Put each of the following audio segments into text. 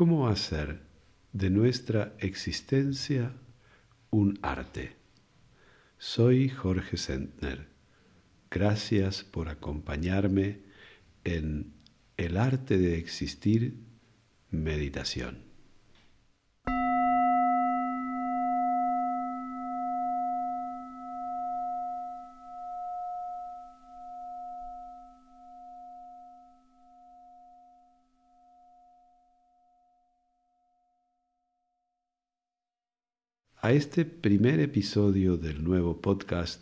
¿Cómo hacer de nuestra existencia un arte? Soy Jorge Sentner. Gracias por acompañarme en El arte de existir meditación. A este primer episodio del nuevo podcast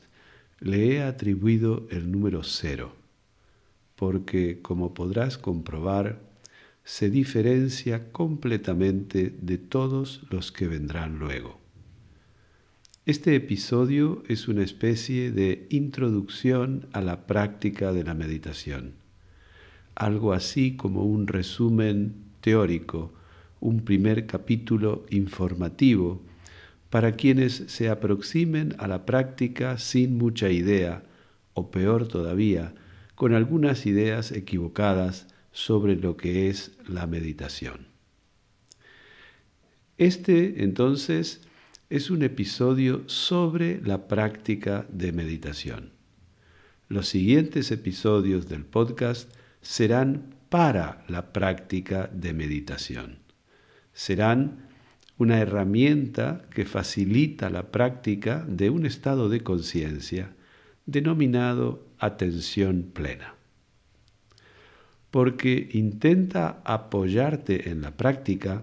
le he atribuido el número cero, porque como podrás comprobar, se diferencia completamente de todos los que vendrán luego. Este episodio es una especie de introducción a la práctica de la meditación, algo así como un resumen teórico, un primer capítulo informativo para quienes se aproximen a la práctica sin mucha idea, o peor todavía, con algunas ideas equivocadas sobre lo que es la meditación. Este, entonces, es un episodio sobre la práctica de meditación. Los siguientes episodios del podcast serán para la práctica de meditación. Serán una herramienta que facilita la práctica de un estado de conciencia denominado atención plena. Porque intenta apoyarte en la práctica,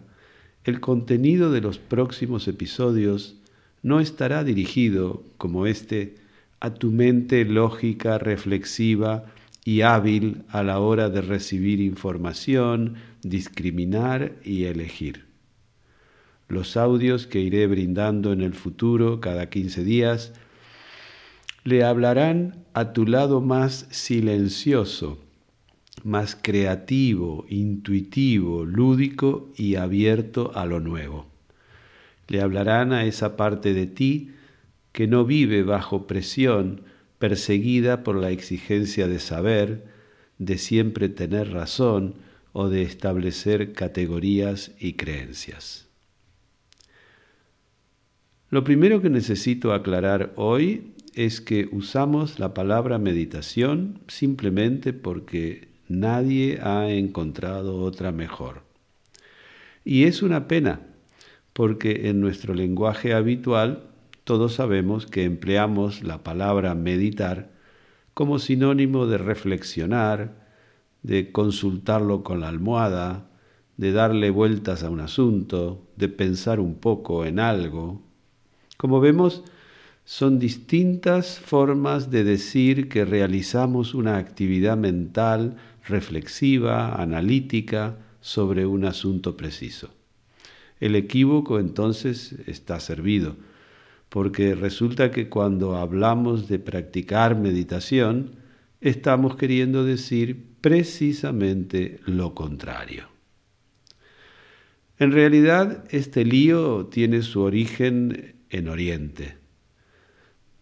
el contenido de los próximos episodios no estará dirigido, como este, a tu mente lógica, reflexiva y hábil a la hora de recibir información, discriminar y elegir. Los audios que iré brindando en el futuro cada 15 días le hablarán a tu lado más silencioso, más creativo, intuitivo, lúdico y abierto a lo nuevo. Le hablarán a esa parte de ti que no vive bajo presión, perseguida por la exigencia de saber, de siempre tener razón o de establecer categorías y creencias. Lo primero que necesito aclarar hoy es que usamos la palabra meditación simplemente porque nadie ha encontrado otra mejor. Y es una pena, porque en nuestro lenguaje habitual todos sabemos que empleamos la palabra meditar como sinónimo de reflexionar, de consultarlo con la almohada, de darle vueltas a un asunto, de pensar un poco en algo, como vemos, son distintas formas de decir que realizamos una actividad mental reflexiva, analítica, sobre un asunto preciso. El equívoco entonces está servido, porque resulta que cuando hablamos de practicar meditación, estamos queriendo decir precisamente lo contrario. En realidad, este lío tiene su origen en Oriente.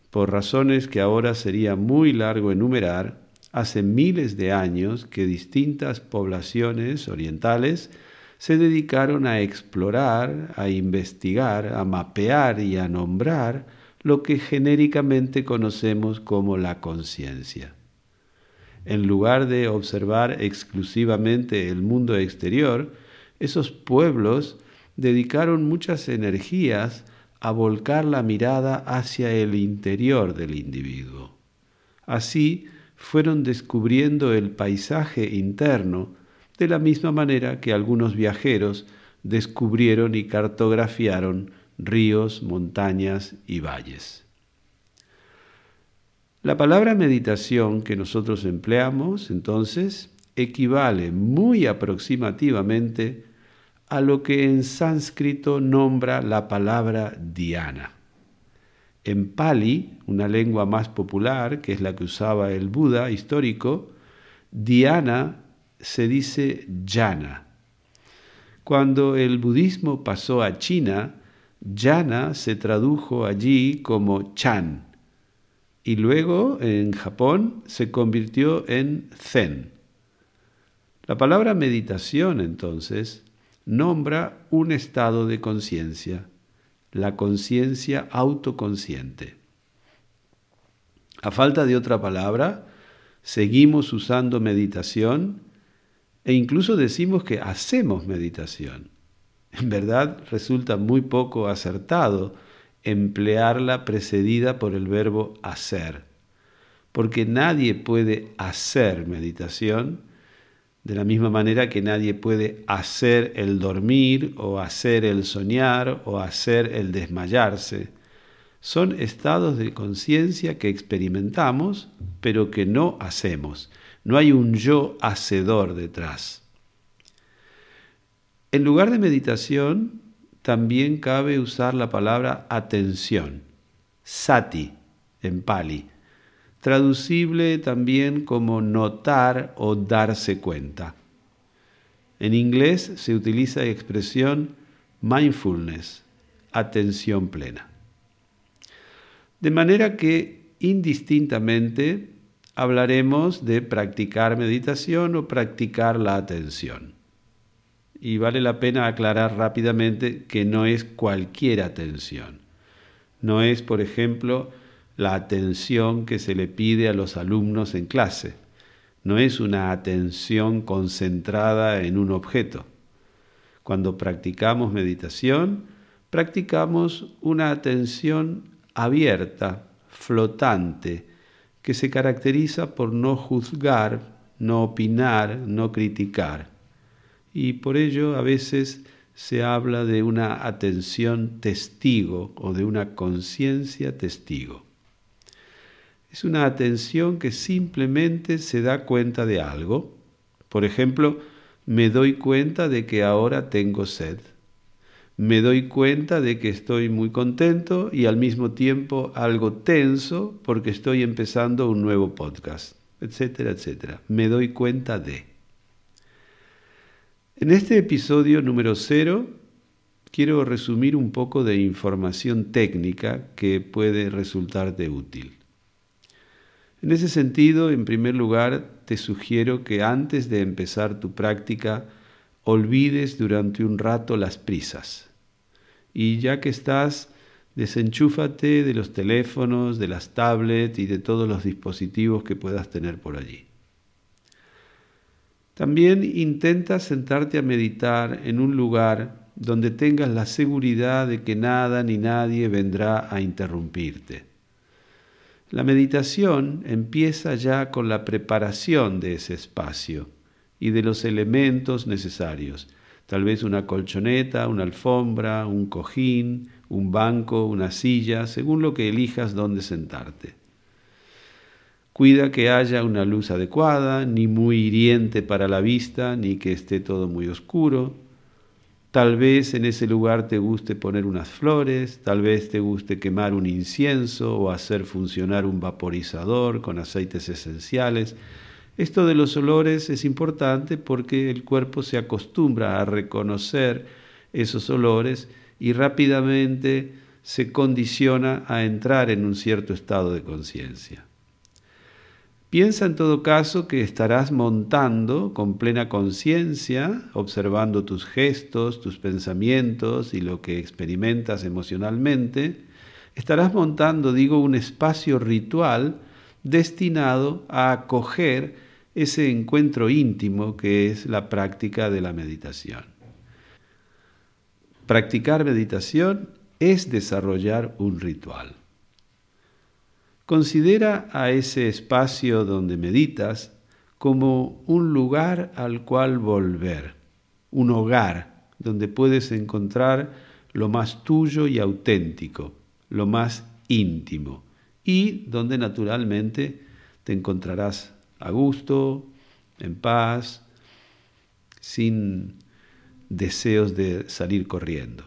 Por razones que ahora sería muy largo enumerar, hace miles de años que distintas poblaciones orientales se dedicaron a explorar, a investigar, a mapear y a nombrar lo que genéricamente conocemos como la conciencia. En lugar de observar exclusivamente el mundo exterior, esos pueblos dedicaron muchas energías a volcar la mirada hacia el interior del individuo. Así fueron descubriendo el paisaje interno de la misma manera que algunos viajeros descubrieron y cartografiaron ríos, montañas y valles. La palabra meditación que nosotros empleamos entonces equivale muy aproximativamente a lo que en sánscrito nombra la palabra Diana. En Pali, una lengua más popular, que es la que usaba el Buda histórico, Diana se dice Jana. Cuando el budismo pasó a China, Jana se tradujo allí como Chan y luego en Japón se convirtió en Zen. La palabra meditación entonces nombra un estado de conciencia, la conciencia autoconsciente. A falta de otra palabra, seguimos usando meditación e incluso decimos que hacemos meditación. En verdad resulta muy poco acertado emplearla precedida por el verbo hacer, porque nadie puede hacer meditación de la misma manera que nadie puede hacer el dormir o hacer el soñar o hacer el desmayarse. Son estados de conciencia que experimentamos, pero que no hacemos. No hay un yo hacedor detrás. En lugar de meditación, también cabe usar la palabra atención, sati en pali, traducible también como notar o darse cuenta. En inglés se utiliza la expresión mindfulness, atención plena. De manera que indistintamente hablaremos de practicar meditación o practicar la atención y vale la pena aclarar rápidamente que no es cualquier atención. No es, por ejemplo, la atención que se le pide a los alumnos en clase. No es una atención concentrada en un objeto. Cuando practicamos meditación, practicamos una atención abierta, flotante, que se caracteriza por no juzgar, no opinar, no criticar y por ello a veces se habla de una atención testigo o de una conciencia testigo. Es una atención que simplemente se da cuenta de algo. Por ejemplo, me doy cuenta de que ahora tengo sed. Me doy cuenta de que estoy muy contento y al mismo tiempo algo tenso porque estoy empezando un nuevo podcast, etcétera, etcétera. Me doy cuenta de. En este episodio número cero quiero resumir un poco de información técnica que puede resultarte útil. En ese sentido, en primer lugar, te sugiero que antes de empezar tu práctica, olvides durante un rato las prisas. Y ya que estás, desenchúfate de los teléfonos, de las tablets y de todos los dispositivos que puedas tener por allí. También intenta sentarte a meditar en un lugar donde tengas la seguridad de que nada ni nadie vendrá a interrumpirte. La meditación empieza ya con la preparación de ese espacio y de los elementos necesarios, tal vez una colchoneta, una alfombra, un cojín, un banco, una silla, según lo que elijas donde sentarte. Cuida que haya una luz adecuada, ni muy hiriente para la vista, ni que esté todo muy oscuro. Tal vez en ese lugar te guste poner unas flores, tal vez te guste quemar un incienso o hacer funcionar un vaporizador con aceites esenciales. Esto de los olores es importante porque el cuerpo se acostumbra a reconocer esos olores y rápidamente se condiciona a entrar en un cierto estado de conciencia. Piensa en todo caso que estarás montando con plena conciencia, observando tus gestos, tus pensamientos y lo que experimentas emocionalmente. Estarás montando, digo, un espacio ritual destinado a acoger ese encuentro íntimo que es la práctica de la meditación. Practicar meditación es desarrollar un ritual. Considera a ese espacio donde meditas como un lugar al cual volver, un hogar donde puedes encontrar lo más tuyo y auténtico, lo más íntimo, y donde naturalmente te encontrarás a gusto, en paz, sin deseos de salir corriendo.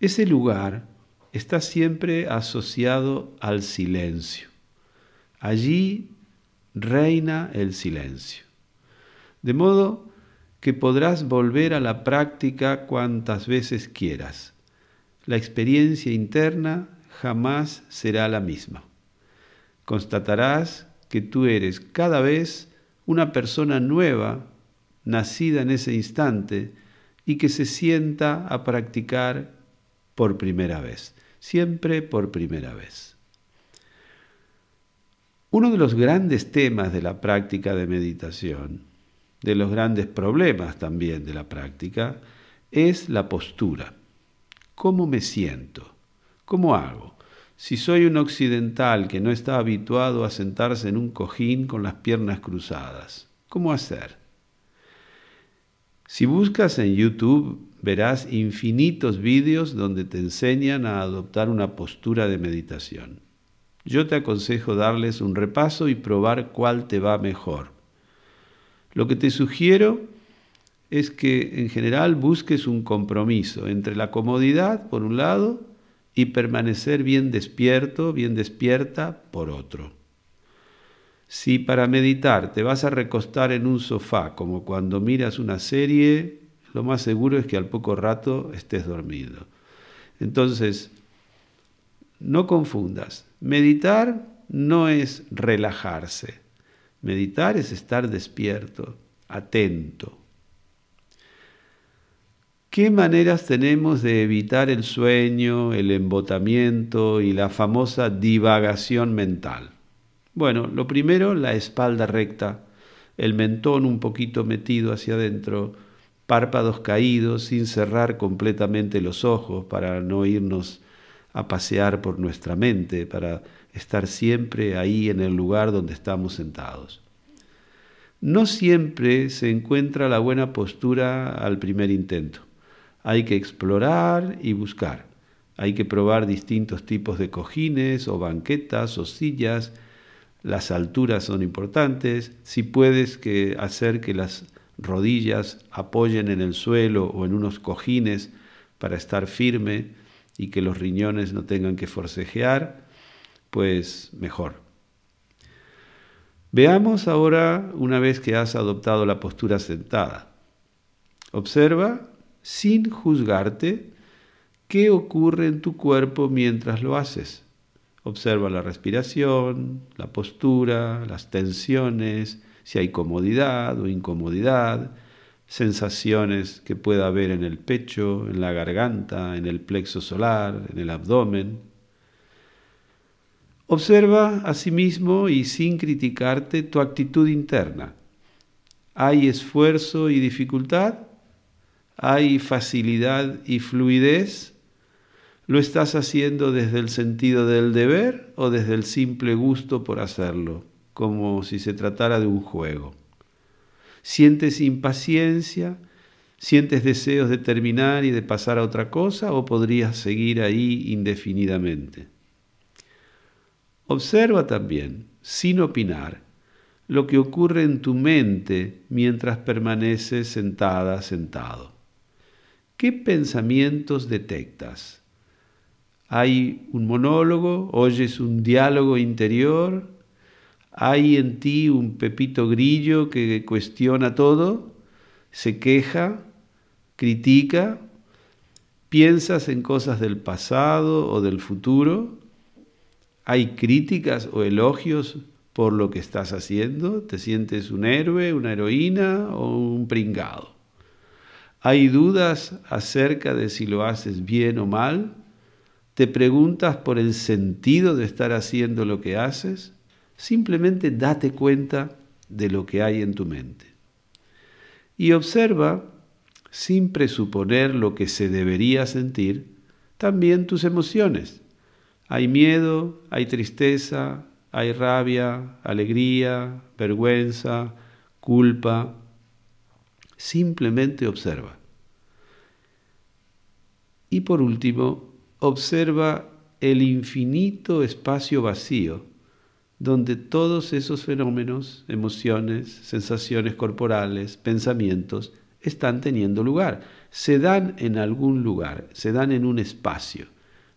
Ese lugar está siempre asociado al silencio. Allí reina el silencio. De modo que podrás volver a la práctica cuantas veces quieras. La experiencia interna jamás será la misma. Constatarás que tú eres cada vez una persona nueva nacida en ese instante y que se sienta a practicar por primera vez, siempre por primera vez. Uno de los grandes temas de la práctica de meditación, de los grandes problemas también de la práctica, es la postura. ¿Cómo me siento? ¿Cómo hago? Si soy un occidental que no está habituado a sentarse en un cojín con las piernas cruzadas, ¿cómo hacer? Si buscas en YouTube, verás infinitos vídeos donde te enseñan a adoptar una postura de meditación. Yo te aconsejo darles un repaso y probar cuál te va mejor. Lo que te sugiero es que en general busques un compromiso entre la comodidad, por un lado, y permanecer bien despierto, bien despierta, por otro. Si para meditar te vas a recostar en un sofá como cuando miras una serie, lo más seguro es que al poco rato estés dormido. Entonces, no confundas. Meditar no es relajarse. Meditar es estar despierto, atento. ¿Qué maneras tenemos de evitar el sueño, el embotamiento y la famosa divagación mental? Bueno, lo primero, la espalda recta, el mentón un poquito metido hacia adentro, párpados caídos sin cerrar completamente los ojos para no irnos a pasear por nuestra mente, para estar siempre ahí en el lugar donde estamos sentados. No siempre se encuentra la buena postura al primer intento. Hay que explorar y buscar. Hay que probar distintos tipos de cojines o banquetas o sillas las alturas son importantes, si puedes que hacer que las rodillas apoyen en el suelo o en unos cojines para estar firme y que los riñones no tengan que forcejear, pues mejor. Veamos ahora, una vez que has adoptado la postura sentada, observa sin juzgarte qué ocurre en tu cuerpo mientras lo haces. Observa la respiración, la postura, las tensiones, si hay comodidad o incomodidad, sensaciones que pueda haber en el pecho, en la garganta, en el plexo solar, en el abdomen. Observa asimismo y sin criticarte tu actitud interna. ¿Hay esfuerzo y dificultad? ¿Hay facilidad y fluidez? ¿Lo estás haciendo desde el sentido del deber o desde el simple gusto por hacerlo, como si se tratara de un juego? ¿Sientes impaciencia? ¿Sientes deseos de terminar y de pasar a otra cosa o podrías seguir ahí indefinidamente? Observa también, sin opinar, lo que ocurre en tu mente mientras permaneces sentada, sentado. ¿Qué pensamientos detectas? hay un monólogo, oyes un diálogo interior, hay en ti un pepito grillo que cuestiona todo, se queja, critica, piensas en cosas del pasado o del futuro, hay críticas o elogios por lo que estás haciendo, te sientes un héroe, una heroína o un pringado. Hay dudas acerca de si lo haces bien o mal, ¿Te preguntas por el sentido de estar haciendo lo que haces? Simplemente date cuenta de lo que hay en tu mente. Y observa, sin presuponer lo que se debería sentir, también tus emociones. Hay miedo, hay tristeza, hay rabia, alegría, vergüenza, culpa. Simplemente observa. Y por último, observa el infinito espacio vacío donde todos esos fenómenos, emociones, sensaciones corporales, pensamientos, están teniendo lugar. Se dan en algún lugar, se dan en un espacio.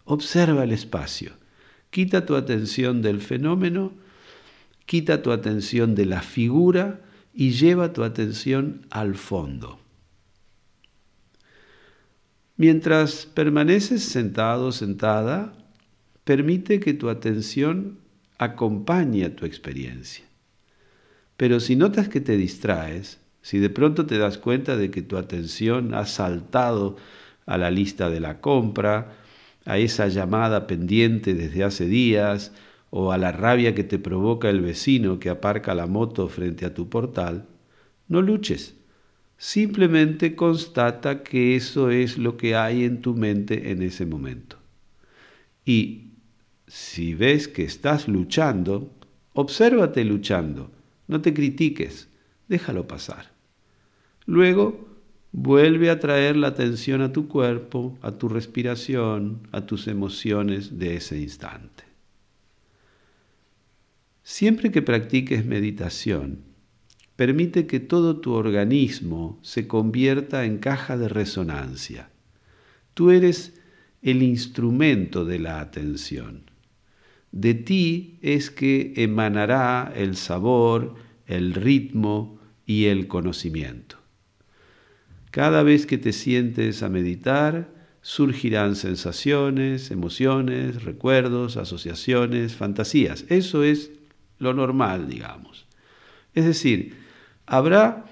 Observa el espacio. Quita tu atención del fenómeno, quita tu atención de la figura y lleva tu atención al fondo. Mientras permaneces sentado, sentada, permite que tu atención acompañe a tu experiencia. Pero si notas que te distraes, Si de pronto te das cuenta de que tu atención ha saltado a la lista de la compra, a esa llamada pendiente desde hace días, o a la rabia que te provoca el vecino que aparca la moto frente a tu portal, no luches. Simplemente constata que eso es lo que hay en tu mente en ese momento. Y si ves que estás luchando, obsérvate luchando, no te critiques, déjalo pasar. Luego, vuelve a traer la atención a tu cuerpo, a tu respiración, a tus emociones de ese instante. Siempre que practiques meditación, permite que todo tu organismo se convierta en caja de resonancia. Tú eres el instrumento de la atención. De ti es que emanará el sabor, el ritmo y el conocimiento. Cada vez que te sientes a meditar, surgirán sensaciones, emociones, recuerdos, asociaciones, fantasías. Eso es lo normal, digamos. Es decir, habrá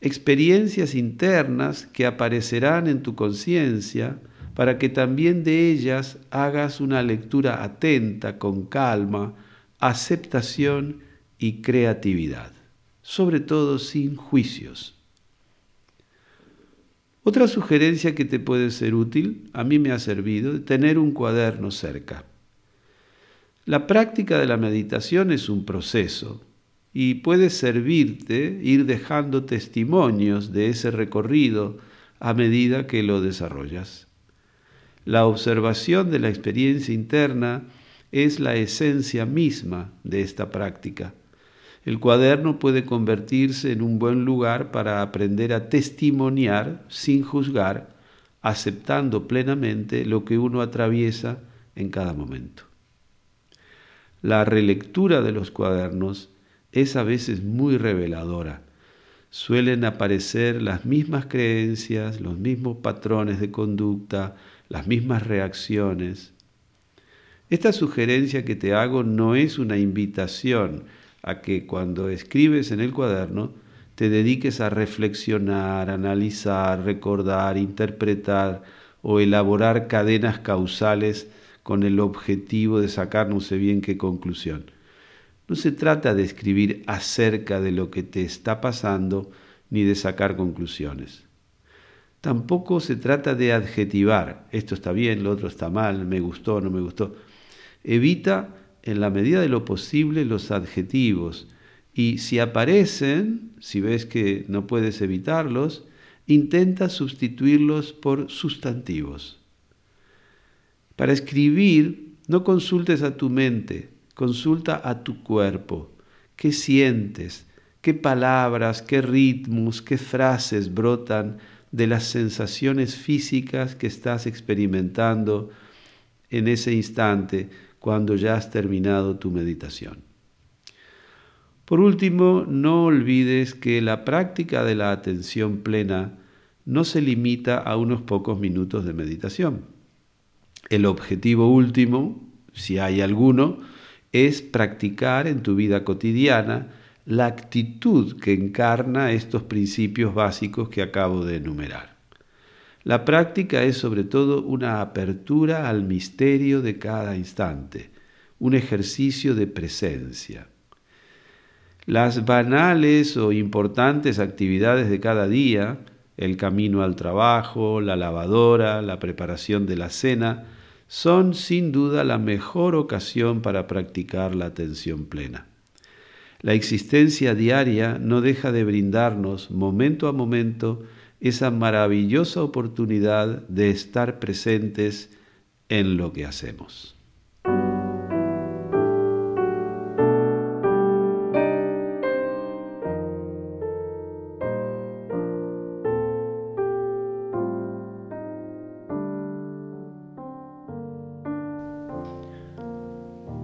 experiencias internas que aparecerán en tu conciencia para que también de ellas hagas una lectura atenta, con calma, aceptación y creatividad, sobre todo sin juicios. Otra sugerencia que te puede ser útil, a mí me ha servido, tener un cuaderno cerca. La práctica de la meditación es un proceso y puede servirte ir dejando testimonios de ese recorrido a medida que lo desarrollas. La observación de la experiencia interna es la esencia misma de esta práctica. El cuaderno puede convertirse en un buen lugar para aprender a testimoniar sin juzgar, aceptando plenamente lo que uno atraviesa en cada momento. La relectura de los cuadernos es a veces muy reveladora. Suelen aparecer las mismas creencias, los mismos patrones de conducta, las mismas reacciones. Esta sugerencia que te hago no es una invitación a que cuando escribes en el cuaderno te dediques a reflexionar, analizar, recordar, interpretar o elaborar cadenas causales con el objetivo de sacar no sé bien qué conclusión. No se trata de escribir acerca de lo que te está pasando ni de sacar conclusiones. Tampoco se trata de adjetivar, esto está bien, lo otro está mal, me gustó, no me gustó. Evita en la medida de lo posible los adjetivos y si aparecen, si ves que no puedes evitarlos, intenta sustituirlos por sustantivos. Para escribir, no consultes a tu mente, consulta a tu cuerpo. ¿Qué sientes? ¿Qué palabras, qué ritmos, qué frases brotan de las sensaciones físicas que estás experimentando en ese instante cuando ya has terminado tu meditación? Por último, no olvides que la práctica de la atención plena no se limita a unos pocos minutos de meditación el objetivo último, si hay alguno, es practicar en tu vida cotidiana la actitud que encarna estos principios básicos que acabo de enumerar. La práctica es sobre todo una apertura al misterio de cada instante, un ejercicio de presencia. Las banales o importantes actividades de cada día, el camino al trabajo, la lavadora, la preparación de la cena, son sin duda la mejor ocasión para practicar la atención plena. La existencia diaria no deja de brindarnos momento a momento esa maravillosa oportunidad de estar presentes en lo que hacemos.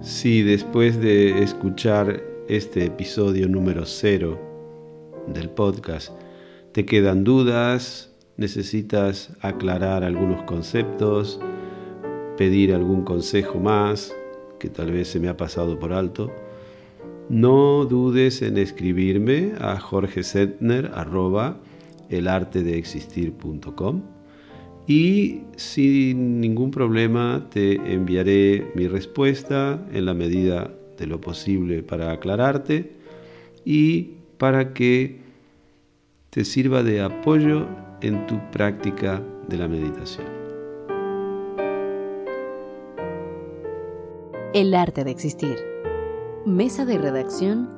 Si después de escuchar este episodio número cero del podcast. Te quedan dudas, necesitas aclarar algunos conceptos, pedir algún consejo más que tal vez se me ha pasado por alto, No dudes en escribirme a jorgesetner.com y sin ningún problema te enviaré mi respuesta en la medida de lo posible para aclararte y para que te sirva de apoyo en tu práctica de la meditación. El arte de existir. Mesa de redacción,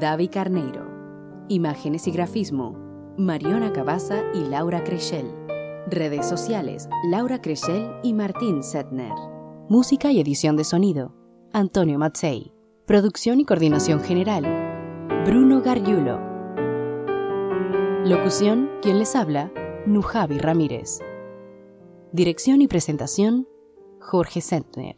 David Carneiro. Imágenes y grafismo, Mariona Cabaza y Laura Creschel. Redes sociales, Laura Creschel y Martín Setner. Música y edición de sonido, Antonio Matzei. Producción y coordinación general, Bruno Gargiulo. Locución, quien les habla, Nujavi Ramírez. Dirección y presentación, Jorge Setner.